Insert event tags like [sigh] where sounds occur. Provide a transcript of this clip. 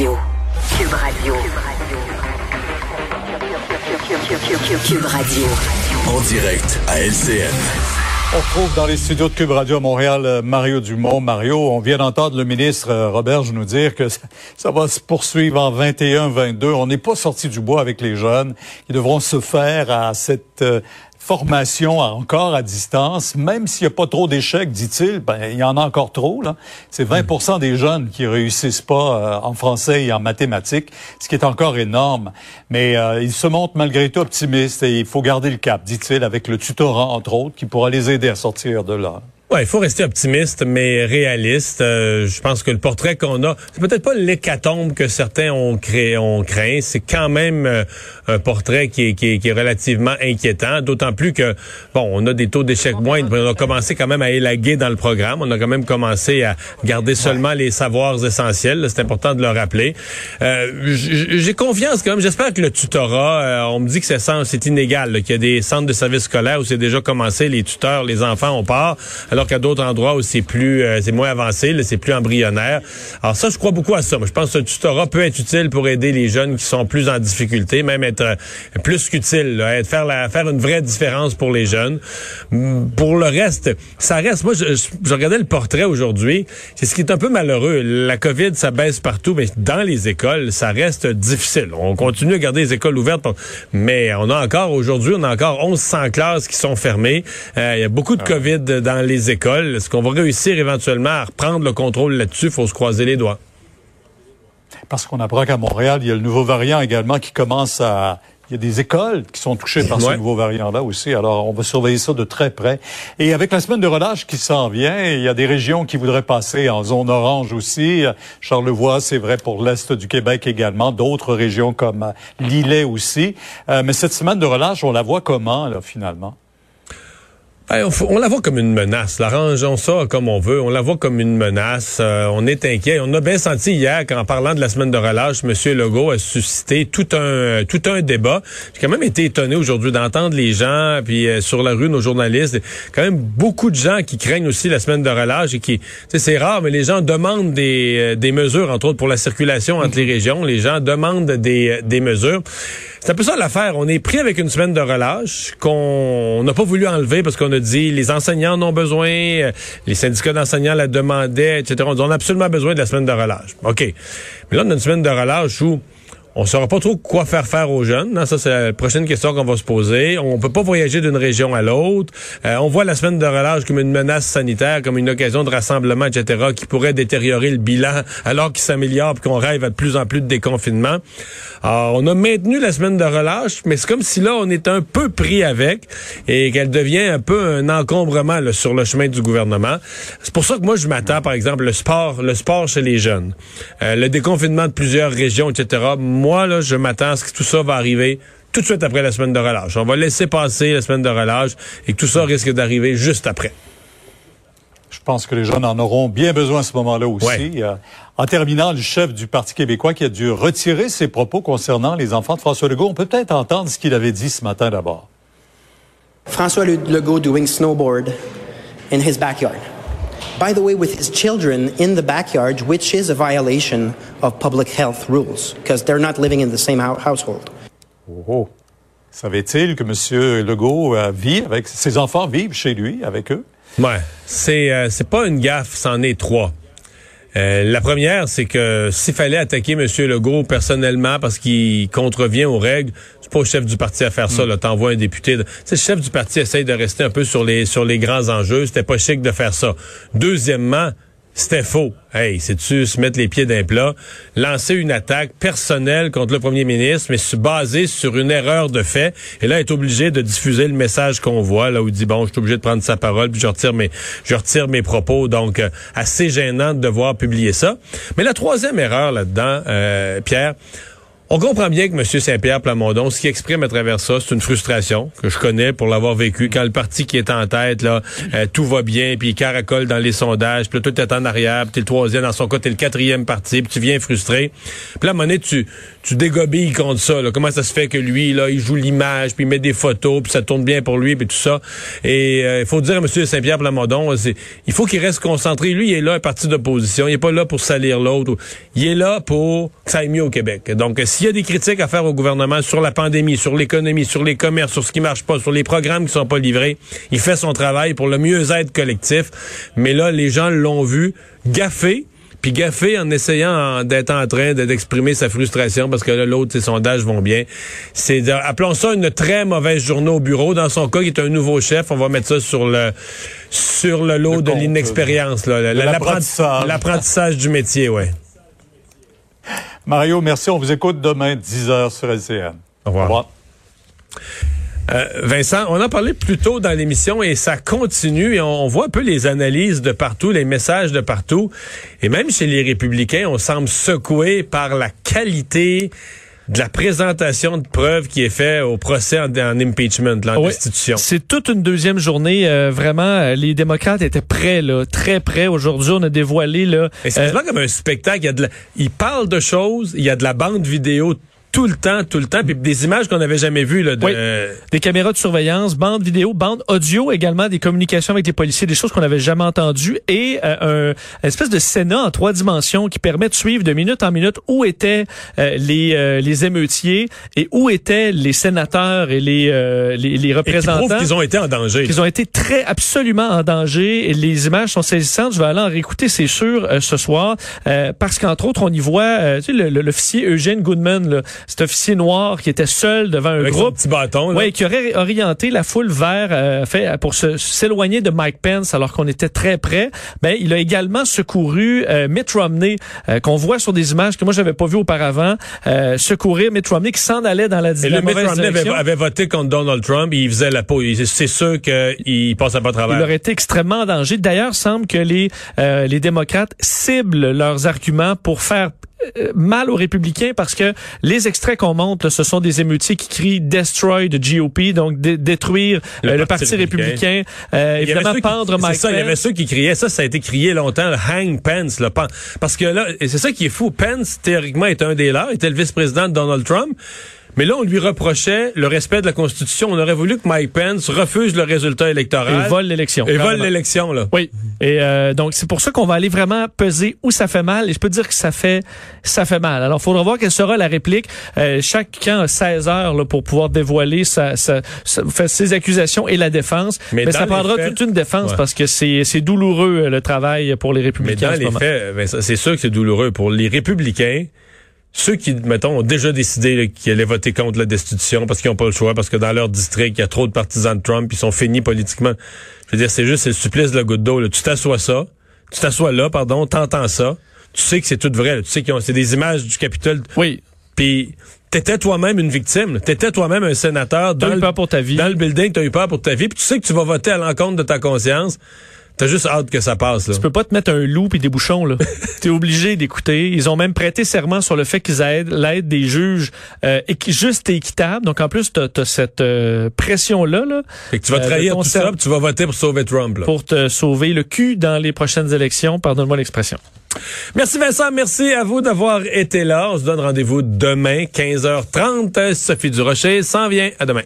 Radio. Cube Radio. Cube Radio. En direct à LCN. On retrouve dans les studios de Cube Radio à Montréal euh, Mario Dumont. Mario, on vient d'entendre le ministre euh, Roberge nous dire que [laughs] ça va se poursuivre en 21-22. On n'est pas sorti du bois avec les jeunes. Ils devront se faire à cette euh, formation encore à distance, même s'il n'y a pas trop d'échecs, dit-il, ben, il y en a encore trop. Là. C'est 20 des jeunes qui réussissent pas euh, en français et en mathématiques, ce qui est encore énorme. Mais euh, il se montre malgré tout optimiste et il faut garder le cap, dit-il, avec le tutorat, entre autres, qui pourra les aider à sortir de là. Ouais, il faut rester optimiste, mais réaliste. Euh, je pense que le portrait qu'on a, c'est peut-être pas l'hécatombe que certains ont créé, ont craint. C'est quand même euh, un portrait qui est, qui, est, relativement inquiétant. D'autant plus que, bon, on a des taux d'échec moindres. On a commencé quand même à élaguer dans le programme. On a quand même commencé à garder seulement les savoirs essentiels. C'est important de le rappeler. Euh, J'ai confiance quand même. J'espère que le tutorat, on me dit que c'est inégal, qu'il y a des centres de services scolaires où c'est déjà commencé, les tuteurs, les enfants, on part alors qu'à d'autres endroits où c'est plus, euh, c'est moins avancé, c'est plus embryonnaire. Alors ça, je crois beaucoup à ça. je pense que le tutorat peut être utile pour aider les jeunes qui sont plus en difficulté, même être euh, plus qu'utile, être faire la, faire une vraie différence pour les jeunes. Mm, pour le reste, ça reste. Moi, je, je regardais le portrait aujourd'hui. C'est ce qui est un peu malheureux. La COVID, ça baisse partout, mais dans les écoles, ça reste difficile. On continue à garder les écoles ouvertes, mais on a encore aujourd'hui, on a encore 1100 classes qui sont fermées. Euh, il y a beaucoup de ah. COVID dans les écoles. Est-ce qu'on va réussir éventuellement à reprendre le contrôle là-dessus? Il faut se croiser les doigts. Parce qu'on apprend qu'à Montréal, il y a le nouveau variant également qui commence à il y a des écoles qui sont touchées par ce nouveau variant-là aussi. Alors, on va surveiller ça de très près. Et avec la semaine de relâche qui s'en vient, il y a des régions qui voudraient passer en zone orange aussi. Charlevoix, c'est vrai pour l'Est du Québec également. D'autres régions comme Lillet aussi. Euh, mais cette semaine de relâche, on la voit comment, là, finalement? On, la voit comme une menace. L'arrangeons ça comme on veut. On la voit comme une menace. Euh, on est inquiet. On a bien senti hier qu'en parlant de la semaine de relâche, M. Legault a suscité tout un tout un débat. J'ai quand même été étonné aujourd'hui d'entendre les gens, puis euh, sur la rue, nos journalistes, quand même beaucoup de gens qui craignent aussi la semaine de relâche et qui, c'est rare, mais les gens demandent des, euh, des mesures, entre autres pour la circulation entre les régions. Les gens demandent des, des mesures. C'est un peu ça l'affaire. On est pris avec une semaine de relâche qu'on n'a pas voulu enlever parce qu'on a les enseignants en ont besoin, euh, les syndicats d'enseignants la demandaient, etc. On a absolument besoin de la semaine de relâche. OK. Mais là, on a une semaine de relâche où on saura pas trop quoi faire faire aux jeunes. Non, ça, c'est la prochaine question qu'on va se poser. On peut pas voyager d'une région à l'autre. Euh, on voit la semaine de relâche comme une menace sanitaire, comme une occasion de rassemblement, etc., qui pourrait détériorer le bilan alors qu'il s'améliore et qu'on rêve à de plus en plus de déconfinement. Alors, on a maintenu la semaine de relâche, mais c'est comme si là, on est un peu pris avec et qu'elle devient un peu un encombrement sur le chemin du gouvernement. C'est pour ça que moi, je m'attends, par exemple, le sport, le sport chez les jeunes, euh, le déconfinement de plusieurs régions, etc moi, là, je m'attends à ce que tout ça va arriver tout de suite après la semaine de relâche. On va laisser passer la semaine de relâche et que tout ça risque d'arriver juste après. Je pense que les jeunes en auront bien besoin à ce moment-là aussi. Euh, en terminant, le chef du Parti québécois qui a dû retirer ses propos concernant les enfants de François Legault, on peut peut-être entendre ce qu'il avait dit ce matin d'abord. François Legault doing snowboard in his backyard. By the way, with his children in the backyard, which is a violation of public health rules because they're not living in the same household. Oh. Savait-il que M. Legault euh, vit avec ses enfants vivent chez lui avec eux? Ouais, c'est euh, c'est pas une gaffe, c'en est trois. Euh, la première, c'est que s'il fallait attaquer M. Legault personnellement parce qu'il contrevient aux règles, c'est pas au chef du parti à faire ça. Mm. T'envoies un député. Le chef du parti essaye de rester un peu sur les sur les grands enjeux. C'était pas chic de faire ça. Deuxièmement, c'était faux. Hey, c'est-tu se mettre les pieds d'un plat, lancer une attaque personnelle contre le premier ministre, mais se baser sur une erreur de fait, et là, être obligé de diffuser le message qu'on voit, là où il dit, bon, je suis obligé de prendre sa parole, puis je retire mes, je retire mes propos. Donc, euh, assez gênant de devoir publier ça. Mais la troisième erreur là-dedans, euh, Pierre, on comprend bien que M. Saint-Pierre Plamondon, ce qu'il exprime à travers ça, c'est une frustration que je connais pour l'avoir vécu. Quand le parti qui est en tête, là, euh, tout va bien, puis il caracole dans les sondages, puis tout est en arrière, puis t'es le troisième, dans son cas, t'es le quatrième parti, puis tu viens frustré. Puis là, à tu, tu dégobilles contre ça. Là. Comment ça se fait que lui, là, il joue l'image, puis il met des photos, puis ça tourne bien pour lui, puis tout ça. Et euh, il faut dire à M. Saint-Pierre Plamondon, il faut qu'il reste concentré. Lui, il est là, un parti d'opposition. Il est pas là pour salir l'autre. Il est là pour que ça aille mieux au Québec. Donc, s'il y a des critiques à faire au gouvernement sur la pandémie, sur l'économie, sur les commerces, sur ce qui marche pas, sur les programmes qui sont pas livrés, il fait son travail pour le mieux-être collectif. Mais là, les gens l'ont vu gaffer puis gaffé en essayant d'être en train d'exprimer sa frustration parce que là, l'autre, ses sondages vont bien. C'est, appelons ça une très mauvaise journée au bureau. Dans son cas, il est un nouveau chef. On va mettre ça sur le, sur le lot de l'inexpérience, l'apprentissage du métier, ouais. Mario, merci. On vous écoute demain, 10h sur LCN. Au revoir. Au revoir. Euh, Vincent, on en parlait plus tôt dans l'émission et ça continue et on, voit un peu les analyses de partout, les messages de partout. Et même chez les républicains, on semble secoué par la qualité de la présentation de preuves qui est faite au procès en, impeachment, en institution. C'est toute une deuxième journée. Euh, vraiment, euh, les démocrates étaient prêts, là, très prêts. Aujourd'hui, on a dévoilé... là. C'est comme un spectacle. Il, y a de il parle de choses, il y a de la bande vidéo tout le temps, tout le temps, puis des images qu'on n'avait jamais vues. Là, de... Des caméras de surveillance, bande vidéo, bande audio également, des communications avec les policiers, des choses qu'on n'avait jamais entendues, et euh, un espèce de Sénat en trois dimensions qui permet de suivre de minute en minute où étaient euh, les, euh, les émeutiers et où étaient les sénateurs et les, les, les, représentants. Et qu'ils ont été en danger. Qu'ils ont été très, absolument en danger. Et les images sont saisissantes. Je vais aller en réécouter, c'est sûr, ce soir, parce qu'entre autres, on y voit tu sais, l'officier Eugène Goodman, là, cet officier noir qui était seul devant un groupe. petit bâton. Oui, qui aurait orienté la foule vers, euh, fait, pour s'éloigner de Mike Pence alors qu'on était très près. Ben, il a également secouru euh, Mitt Romney, euh, qu'on voit sur des images que moi j'avais pas vu auparavant, secourir Mitt Romney qui s'en allait dans la, Et le Mitt Romney avait, voté contre Donald Trump, il faisait la peau. C'est sûr qu'il passait pas à travers. Il aurait été extrêmement en danger. D'ailleurs, semble que les les démocrates ciblent leurs arguments pour faire euh, mal aux républicains parce que les extraits qu'on montre, ce sont des émeutiers qui crient Destroy the GOP, donc détruire le, euh, parti, républicain, euh, évidemment pendre Mike ça, Il y avait ceux qui criaient. Ça, ça a été crié longtemps, Hang Pence. Là, parce que là, c'est ça qui est fou, Pence, théoriquement, est un des leurs, était le vice-président de Donald Trump. Mais là, on lui reprochait le respect de la Constitution. On aurait voulu que Mike Pence refuse le résultat électoral. Et vole l'élection. Et vole l'élection, là. Oui. Et euh, donc, c'est pour ça qu'on va aller vraiment peser où ça fait mal. Et je peux dire que ça fait ça fait mal. Alors, il faudra voir quelle sera la réplique. Euh, chacun a 16 heures là, pour pouvoir dévoiler sa, sa, ses accusations et la défense. Mais, ça prendra toute une défense parce que c'est douloureux euh, le travail pour les républicains. Mais dans les faits, c'est sûr que c'est douloureux pour les républicains ceux qui, mettons, ont déjà décidé qu'ils allaient voter contre la destitution parce qu'ils n'ont pas le choix, parce que dans leur district, il y a trop de partisans de Trump, ils sont finis politiquement. Je veux dire, c'est juste, c'est le supplice de la goutte d'eau. Tu t'assois ça, tu t'assois là, pardon, t'entends ça, tu sais que c'est tout vrai. Tu sais que c'est des images du Capitole. Oui. Puis t'étais toi-même une victime. T'étais toi-même un sénateur. Dans eu peur pour ta vie. Dans le building, t'as eu peur pour ta vie. Puis tu sais que tu vas voter à l'encontre de ta conscience. T'as juste hâte que ça passe. Là. Tu peux pas te mettre un loup et des bouchons. là. [laughs] T'es obligé d'écouter. Ils ont même prêté serment sur le fait qu'ils aident l'aide des juges euh, juste et équitable. Donc en plus, t'as as cette euh, pression-là. Là, fait que tu vas euh, trahir tout ça, tu vas voter pour sauver Trump. Là. Pour te sauver le cul dans les prochaines élections. Pardonne-moi l'expression. Merci Vincent, merci à vous d'avoir été là. On se donne rendez-vous demain, 15h30. Sophie Durocher s'en vient. À demain.